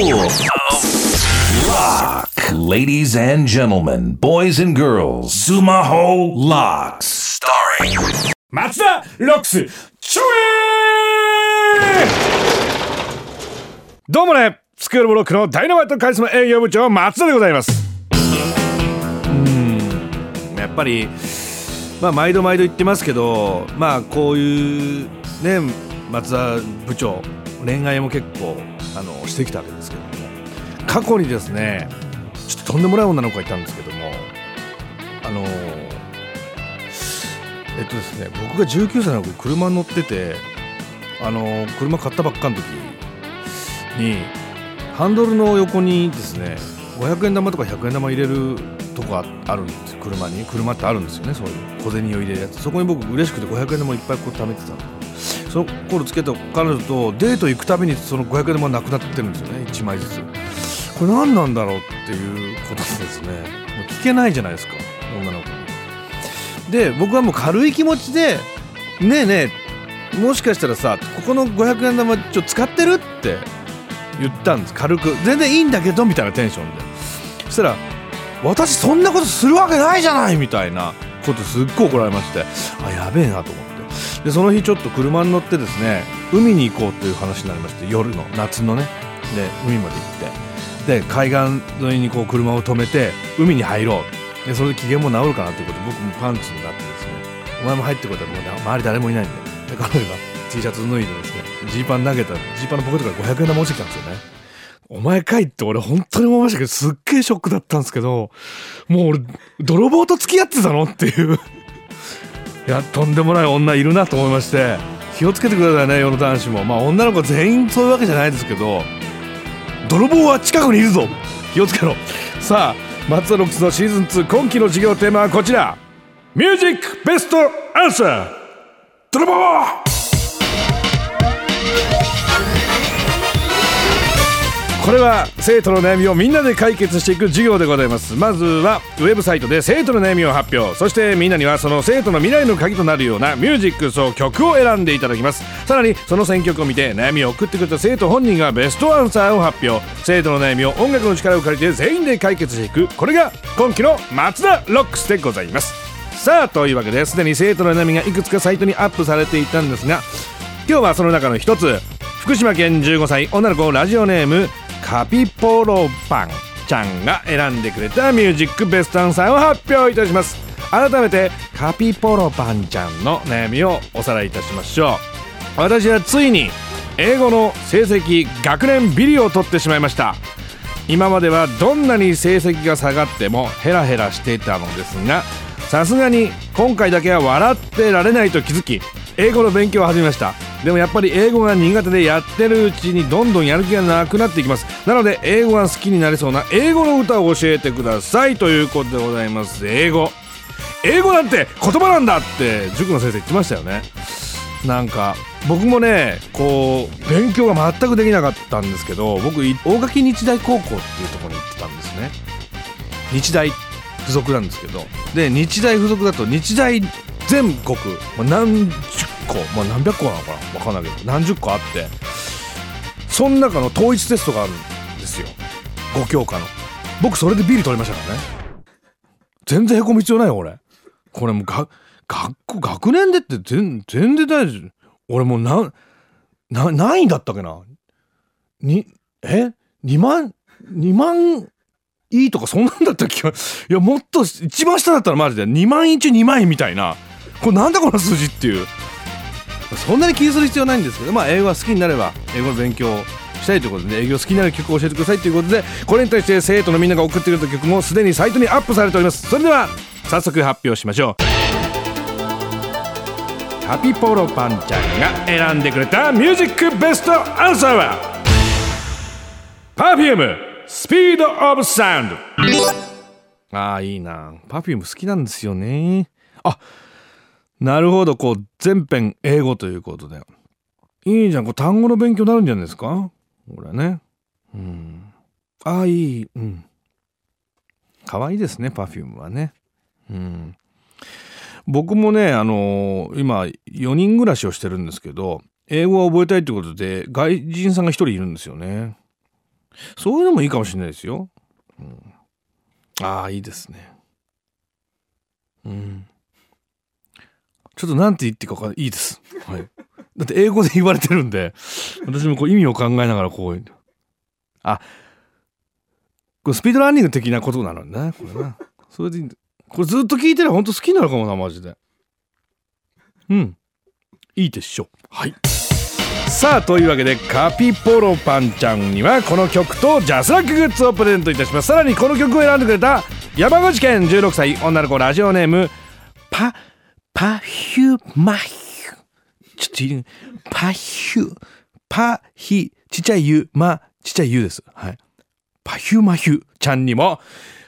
Lock. Ladies and gentlemen, boys and girls, Sumaho Locks. Starring 松田ロックスちょえどうもね。スクールブロックのダイナマイトカリスマ営業部長松田でございます。うん。やっぱりまあ毎度毎度言ってますけどまあこういうね松田部長恋愛も結構あのしてきたわけですけども。過去にですねちょっととんでもない女の子がいたんですけども。あのえっとですね僕が19歳の頃車に乗っててあの車買ったばっかの時にハンドルの横にですね500円玉とか100円玉入れるとこあるんです車に車ってあるんですよねそういう。小銭を入れるやつ。そこに僕嬉しくて500円玉いっぱいこう貯めてたの。その頃つけた彼女とデート行くたびにその500円玉なくなってるんですよね。1枚ずつ。これ何なんだろうっていうことですね。もう聞けないじゃないですか女の子。にで僕はもう軽い気持ちで「ねえねえもしかしたらさここの500円玉ちょ使ってる?」って言ったんです。軽く。全然いいんだけどみたいなテンションで。そしたら「私そんなことするわけないじゃない!」みたいなことすっごい怒られまして。あやべえなと思って。でその日ちょっと車に乗ってですね海に行こうという話になりまして夜の夏のね。で海まで行って。で海岸沿いにこう車を止めて海に入ろう。でそれで機嫌も治るかなということで僕もパンツになってですねお前も入ってこいともうね周り誰もいないんで。で彼女が T シャツ脱いでですねジーパン投げたジーパンのポケットから500円玉落ちてきたんですよね。お前かいって俺本当に思いましたけどすっげえショックだったんですけどもう俺泥棒と付き合ってたのっていう。いやとんでもない女いるなと思いまして気をつけてくださいね世の男子も。まあ女の子全員そういうわけじゃないですけど泥棒は近くにいるぞ。気をつけろ。さあ松田ロックスのシーズン2今期の授業テーマはこちら。ミュージックベストアンサー。泥棒これは生徒の悩みをみんなで解決していく授業でございます。まずはウェブサイトで生徒の悩みを発表。そしてみんなにはその生徒の未来の鍵となるようなミュージックそう曲を選んでいただきます。さらにその選曲を見て悩みを送ってくれた生徒本人がベストアンサーを発表。生徒の悩みを音楽の力を借りて全員で解決していく。これが今期の松田ロックスでございます。さあというわけですでに生徒の悩みがいくつかサイトにアップされていたんですが今日はその中の一つ。福島県15歳女の子ラジオネームカピポロパン。ちゃんが選んでくれたミュージックベストアンサーを発表いたします。改めてカピポロパンちゃんの悩みをおさらいいたしましょう。私はついに英語の成績学年ビリを取ってしまいました。今まではどんなに成績が下がってもヘラヘラしていたのですがさすがに今回だけは笑ってられないと気づき英語の勉強を始めました。でもやっぱり英語が苦手でやってるうちにどんどんやる気がなくなっていきます。なので英語が好きになりそうな英語の歌を教えてくださいということでございます。英語。英語なんて言葉なんだって塾の先生言ってましたよね。なんか僕もねこう勉強が全くできなかったんですけど僕大垣日大高校っていうとこに行ってたんですね。日大付属なんですけど。で日大付属だと日大全国、何十個、まあ、何百個なのかな？分かんないけど何十個あって。その中の統一テストがあるんですよ。5教科の。僕それでビリ取りましたからね。全然へこむ必要ないよ俺。これもうが学校学年でって全全然大丈夫。俺もうなな何位だったっけな？にえ？2万2万いいとかそんなんだったっけいやもっと一番下だったらマジで。2万円中2万円みたいな。これなんだこの数字っていう。そんなに気にする必要ないんですけどまあ英語が好きになれば英語の勉強をしたいということで、営業好きになる曲を教えてくださいということでこれに対して生徒のみんなが送ってくれた曲もすでにサイトにアップされております。それでは早速発表しましょう。ハピポロパンちゃんが選んでくれたミュージックベストアンサーは Perfume スピードオブサウンドああいいな。Perfume 好きなんですよね。あなるほどこう全編英語ということで。いいじゃんこう単語の勉強になるんじゃないですか？これね。うん。ああいいうん。可愛いですね Perfume はね。うん。僕もねあのー今4人暮らしをしてるんですけど英語を覚えたいってことで外人さんが1人いるんですよね。そういうのもいいかもしれないですよ、うん、ああいいですね。うん。ちょっとなんて言っていいか分かい。いいです。はい。だって英語で言われてるんで私もこう意味を考えながらこう。あこれスピードランニング的なことなのね。これな。それでいいんだ。これずっと聞いてりゃほんと好きになるかもなマジで。うん。いいでしょ。はい。さあというわけでカピポロパンちゃんにはこの曲とジャスラックグッズをプレゼントいたします。さらにこの曲を選んでくれた山口県16歳女の子ラジオネームパパフュマヒュ。ちょっとパヒュ。パヒ。ちっちゃいユマちっちゃいユです。はい。パヒュマヒュ。ちゃんにも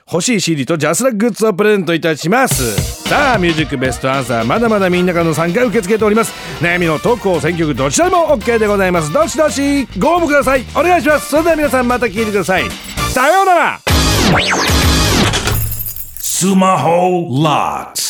欲しい CD とジャスラグッズをプレゼントいたします。さあミュージックベストアンサー。まだまだみんなからの参加受け付けております。悩みの投稿選曲どちらでも OK でございます。どしどしご応募ください。お願いします。それでは皆さんまた聞いてください。さようなら。スマホ LOCKS